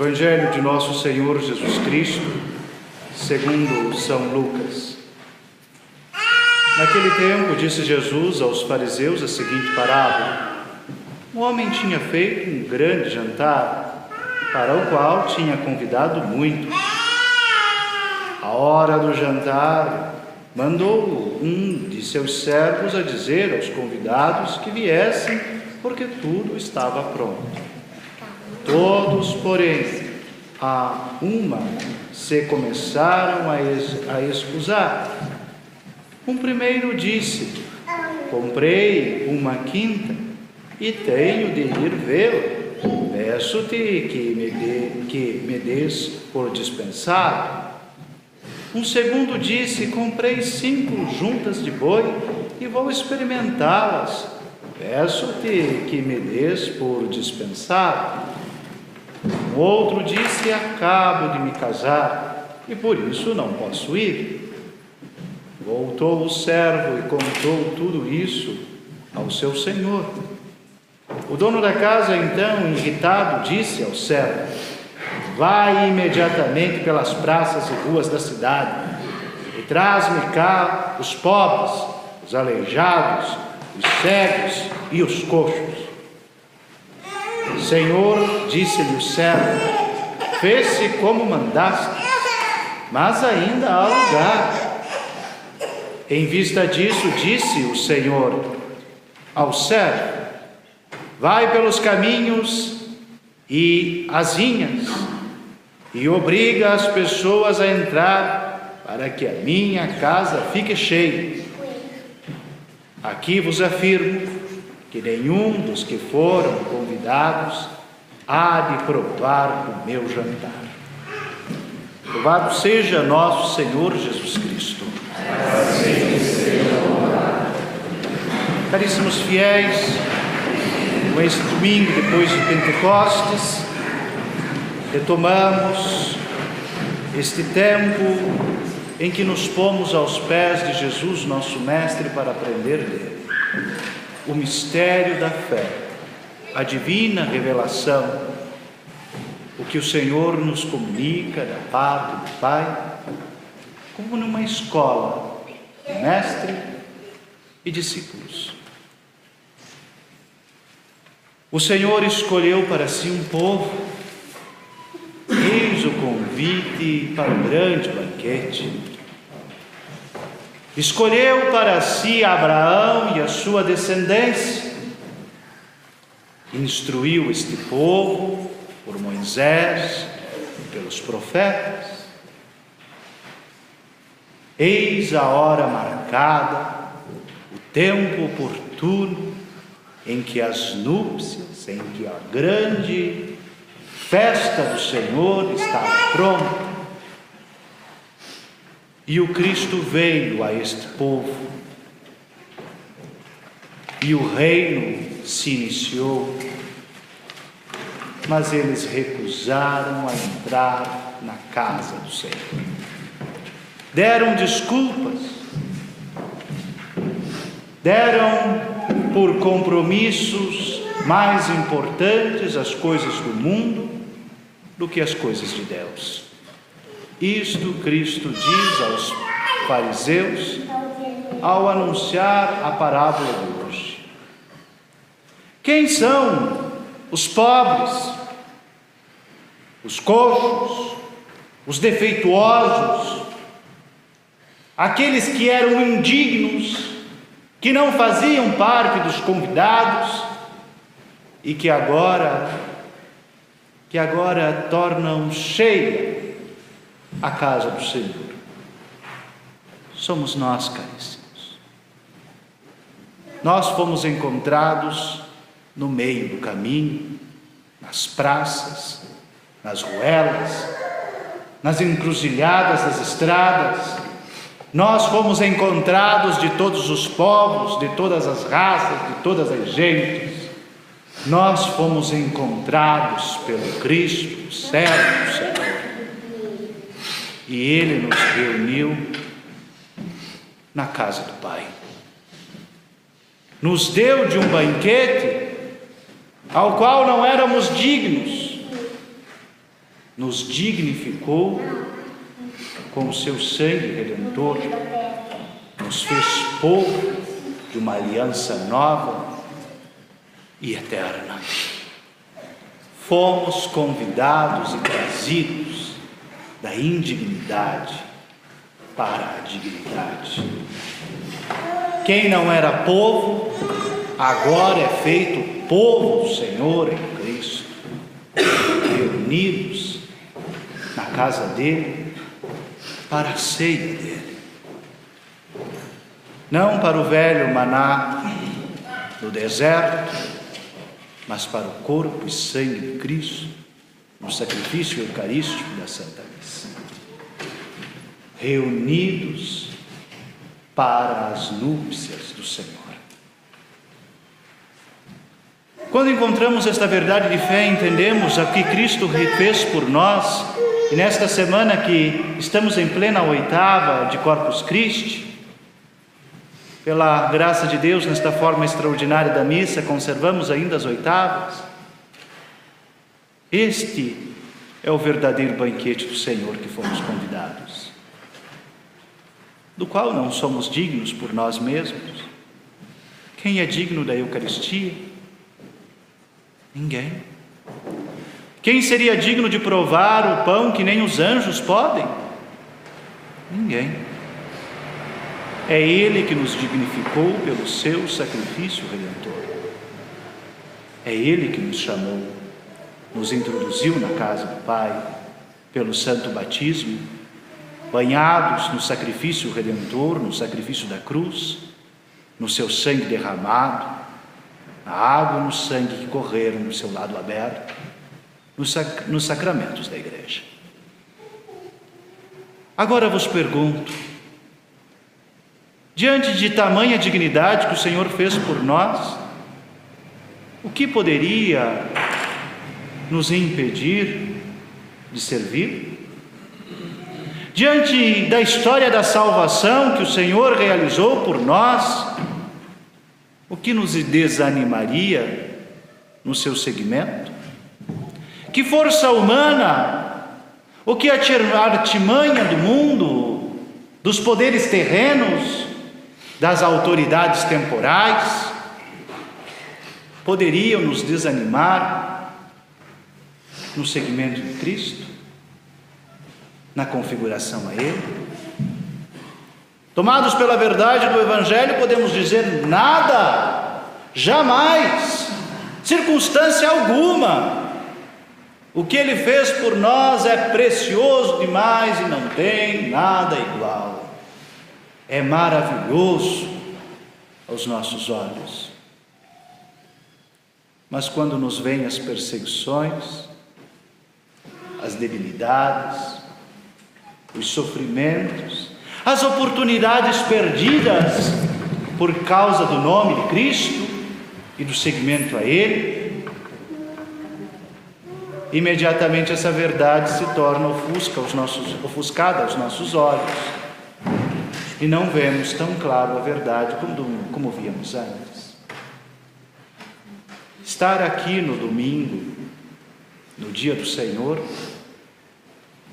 Evangelho de nosso Senhor Jesus Cristo, segundo São Lucas. Naquele tempo, disse Jesus aos fariseus a seguinte parábola: Um homem tinha feito um grande jantar, para o qual tinha convidado muitos. A hora do jantar, mandou um de seus servos a dizer aos convidados que viessem, porque tudo estava pronto. Todos, porém, a uma se começaram a, es, a excusar. Um primeiro disse: Comprei uma quinta e tenho de ir vê-la. Peço-te que me, dê, que me des por dispensado. Um segundo disse: Comprei cinco juntas de boi e vou experimentá-las. Peço-te que me des por dispensado. O outro disse: Acabo de me casar e por isso não posso ir. Voltou o servo e contou tudo isso ao seu senhor. O dono da casa, então, irritado, disse ao servo: Vai imediatamente pelas praças e ruas da cidade e traz-me cá os pobres, os aleijados, os cegos e os coxos. Senhor, disse-lhe o servo, fez-se como mandaste, mas ainda há lugar. Em vista disso, disse o Senhor ao servo: Vai pelos caminhos e as vinhas, e obriga as pessoas a entrar, para que a minha casa fique cheia. Aqui vos afirmo que nenhum dos que foram convidados há de provar do meu jantar. Louvado seja nosso Senhor Jesus Cristo. Caríssimos fiéis, com este domingo depois de Pentecostes, retomamos este tempo em que nos pomos aos pés de Jesus, nosso Mestre, para aprender dele o mistério da fé, a divina revelação, o que o Senhor nos comunica da parte do Pai, como numa escola mestre e discípulos. O Senhor escolheu para si um povo, eis o convite para o grande banquete Escolheu para si Abraão e a sua descendência, instruiu este povo por Moisés e pelos profetas. Eis a hora marcada, o tempo oportuno em que as núpcias, em que a grande festa do Senhor está pronta e o Cristo veio a este povo, e o reino se iniciou, mas eles recusaram a entrar na casa do Senhor. Deram desculpas, deram por compromissos mais importantes as coisas do mundo do que as coisas de Deus. Isto Cristo diz aos fariseus ao anunciar a parábola de hoje. Quem são os pobres, os coxos, os defeituosos, aqueles que eram indignos, que não faziam parte dos convidados e que agora que agora tornam cheia a casa do Senhor. Somos nós, caríssimos. Nós fomos encontrados no meio do caminho, nas praças, nas ruelas, nas encruzilhadas das estradas. Nós fomos encontrados de todos os povos, de todas as raças, de todas as gentes. Nós fomos encontrados pelo Cristo, servo Senhor e Ele nos reuniu na casa do Pai. Nos deu de um banquete ao qual não éramos dignos, nos dignificou com o seu sangue redentor, nos fez povo de uma aliança nova e eterna. Fomos convidados e trazidos da indignidade para a dignidade. Quem não era povo, agora é feito povo do Senhor em Cristo, reunidos na casa dele para a ceia dele. Não para o velho maná do deserto, mas para o corpo e sangue de Cristo, no sacrifício eucarístico da Santa Missa. Reunidos para as núpcias do Senhor. Quando encontramos esta verdade de fé, entendemos a que Cristo fez por nós, e nesta semana que estamos em plena oitava de Corpus Christi, pela graça de Deus, nesta forma extraordinária da missa, conservamos ainda as oitavas. Este é o verdadeiro banquete do Senhor que fomos convidados, do qual não somos dignos por nós mesmos. Quem é digno da Eucaristia? Ninguém. Quem seria digno de provar o pão que nem os anjos podem? Ninguém. É Ele que nos dignificou pelo seu sacrifício redentor. É Ele que nos chamou, nos introduziu na casa do Pai pelo santo batismo, banhados no sacrifício redentor, no sacrifício da cruz, no seu sangue derramado, na água e no sangue que correram no seu lado aberto, nos, sac nos sacramentos da igreja. Agora vos pergunto, Diante de tamanha dignidade que o Senhor fez por nós, o que poderia nos impedir de servir? Diante da história da salvação que o Senhor realizou por nós, o que nos desanimaria no seu segmento? Que força humana, o que a artimanha do mundo, dos poderes terrenos, das autoridades temporais, poderiam nos desanimar no segmento de Cristo, na configuração a Ele. Tomados pela verdade do Evangelho, podemos dizer nada, jamais, circunstância alguma. O que Ele fez por nós é precioso demais e não tem nada igual é maravilhoso aos nossos olhos. Mas quando nos vêm as perseguições, as debilidades, os sofrimentos, as oportunidades perdidas por causa do nome de Cristo e do seguimento a Ele, imediatamente essa verdade se torna ofusca aos nossos, ofuscada aos nossos olhos e não vemos tão claro a verdade como, como víamos antes. Estar aqui no domingo, no dia do Senhor,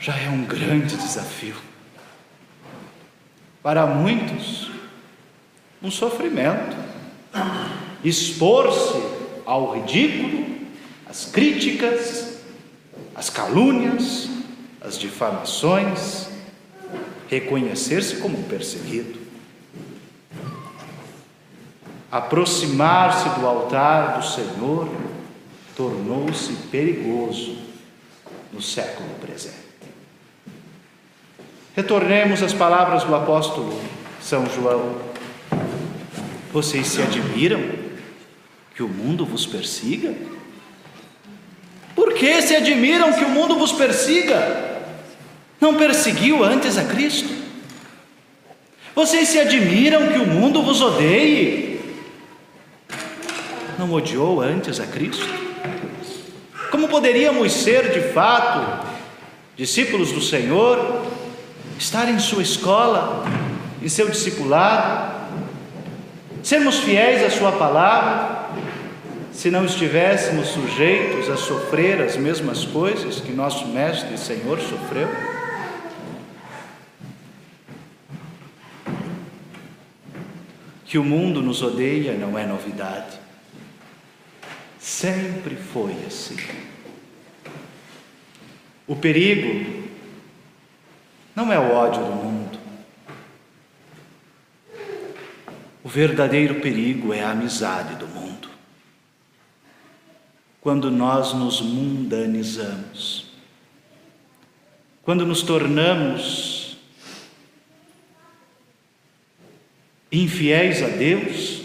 já é um grande desafio. Para muitos, um sofrimento. Expor-se ao ridículo, às críticas, às calúnias, às difamações, reconhecer-se como perseguido, aproximar-se do altar do Senhor tornou-se perigoso no século presente. Retornemos às palavras do apóstolo São João. Vocês se admiram que o mundo vos persiga? Por que se admiram que o mundo vos persiga? Não perseguiu antes a Cristo? Vocês se admiram que o mundo vos odeie? Não odiou antes a Cristo? Como poderíamos ser de fato discípulos do Senhor, estar em sua escola, em seu discipulado, sermos fiéis à Sua palavra, se não estivéssemos sujeitos a sofrer as mesmas coisas que nosso Mestre e Senhor sofreu? Que o mundo nos odeia não é novidade. Sempre foi assim. O perigo não é o ódio do mundo. O verdadeiro perigo é a amizade do mundo. Quando nós nos mundanizamos, quando nos tornamos infiéis a Deus,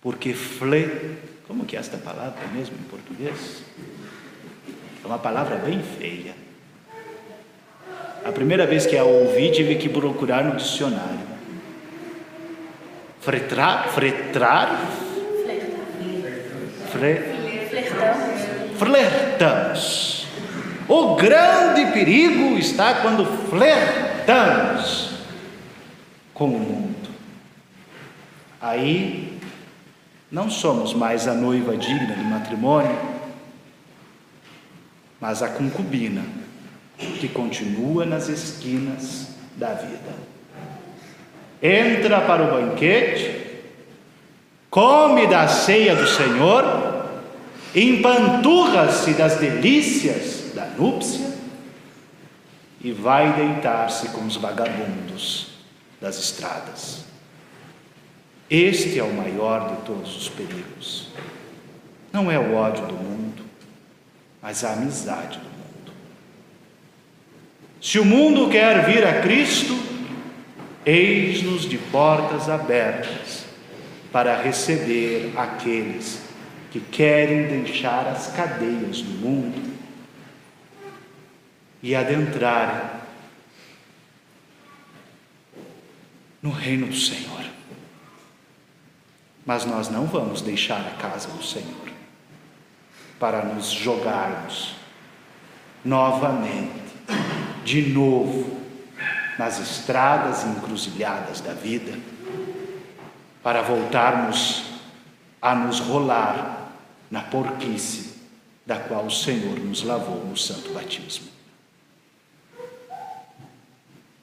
porque fle, como que é esta palavra mesmo em português? É uma palavra bem feia. A primeira vez que a ouvi, tive que procurar no dicionário. Fretrar? Fretrar? Flertamos. Flertamos. O grande perigo está quando flertamos com o mundo. Aí não somos mais a noiva digna de matrimônio, mas a concubina que continua nas esquinas da vida. Entra para o banquete, come da ceia do Senhor, empanturra-se das delícias da núpcia e vai deitar-se com os vagabundos das estradas. Este é o maior de todos os perigos. Não é o ódio do mundo, mas a amizade do mundo. Se o mundo quer vir a Cristo, eis-nos de portas abertas para receber aqueles que querem deixar as cadeias do mundo e adentrarem no reino do Senhor. Mas nós não vamos deixar a casa do Senhor para nos jogarmos novamente, de novo, nas estradas encruzilhadas da vida, para voltarmos a nos rolar na porquice da qual o Senhor nos lavou no santo batismo.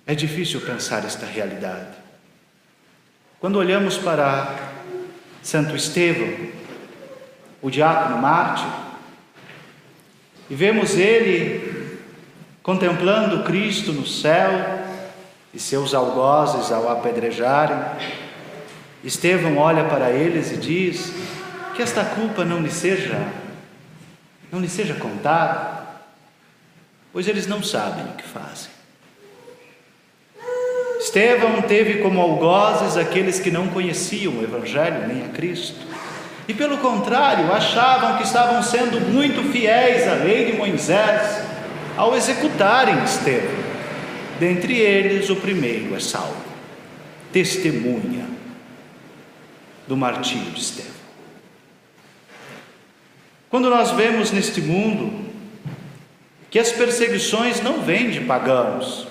É difícil pensar esta realidade. Quando olhamos para Santo Estevão, o diácono mártir, e vemos ele contemplando Cristo no céu e seus algozes ao apedrejarem. Estevão olha para eles e diz: Que esta culpa não lhe seja, não lhe seja contada, pois eles não sabem o que fazem. Estevão teve como algozes aqueles que não conheciam o Evangelho nem a Cristo. E pelo contrário, achavam que estavam sendo muito fiéis à lei de Moisés ao executarem Estevão. Dentre eles, o primeiro é Saulo, testemunha do martírio de Estevão. Quando nós vemos neste mundo que as perseguições não vêm de pagãos,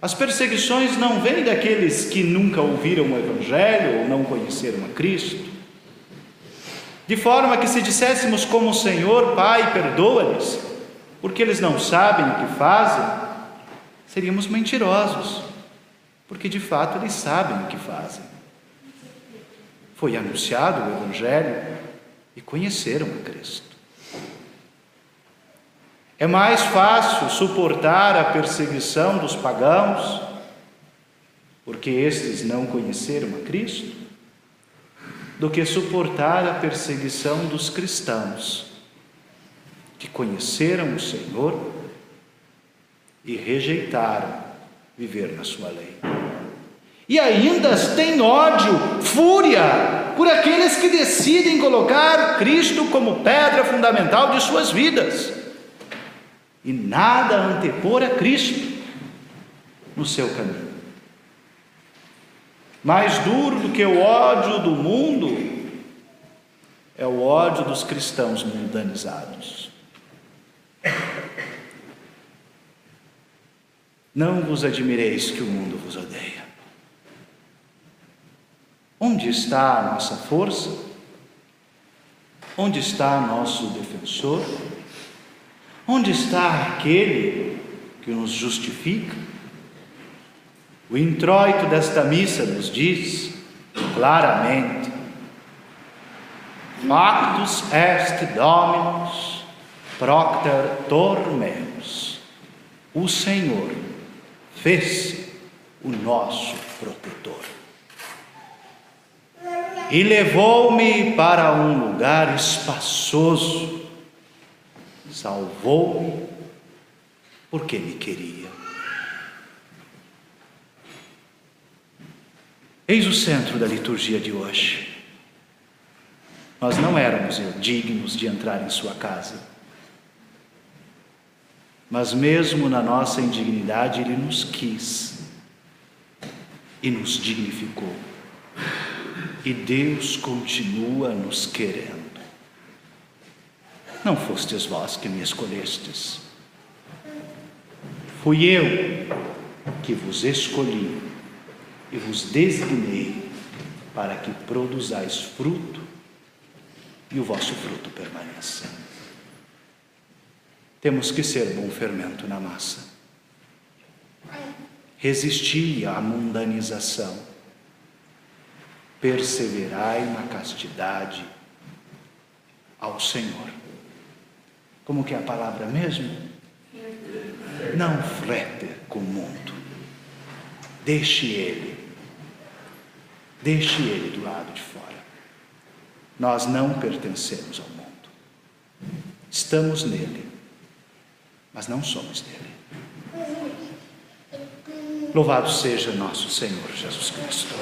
as perseguições não vêm daqueles que nunca ouviram o Evangelho ou não conheceram a Cristo. De forma que, se disséssemos como o Senhor, Pai, perdoa-lhes, porque eles não sabem o que fazem, seríamos mentirosos, porque de fato eles sabem o que fazem. Foi anunciado o Evangelho e conheceram a Cristo. É mais fácil suportar a perseguição dos pagãos, porque estes não conheceram a Cristo, do que suportar a perseguição dos cristãos, que conheceram o Senhor e rejeitaram viver na sua lei. E ainda têm ódio, fúria por aqueles que decidem colocar Cristo como pedra fundamental de suas vidas e nada antepor a Cristo no seu caminho. Mais duro do que o ódio do mundo é o ódio dos cristãos mundanizados. Não vos admireis que o mundo vos odeia. Onde está a nossa força? Onde está nosso defensor? Onde está aquele que nos justifica? O introito desta missa nos diz claramente: Factus est Dominus procter meus. O Senhor fez o nosso protetor. E levou-me para um lugar espaçoso, salvou-me porque me queria. Eis o centro da liturgia de hoje. Nós não éramos dignos de entrar em sua casa. Mas mesmo na nossa indignidade, Ele nos quis e nos dignificou. E Deus continua nos querendo. Não fostes vós que me escolhestes. Fui eu que vos escolhi e vos designei para que produzais fruto e o vosso fruto permaneça. Temos que ser bom fermento na massa. Resistir à mundanização. Perseverai na castidade ao Senhor. Como que é a palavra mesmo? Não frete com o mundo. Deixe ele Deixe ele do lado de fora. Nós não pertencemos ao mundo. Estamos nele, mas não somos dele. Louvado seja nosso Senhor Jesus Cristo.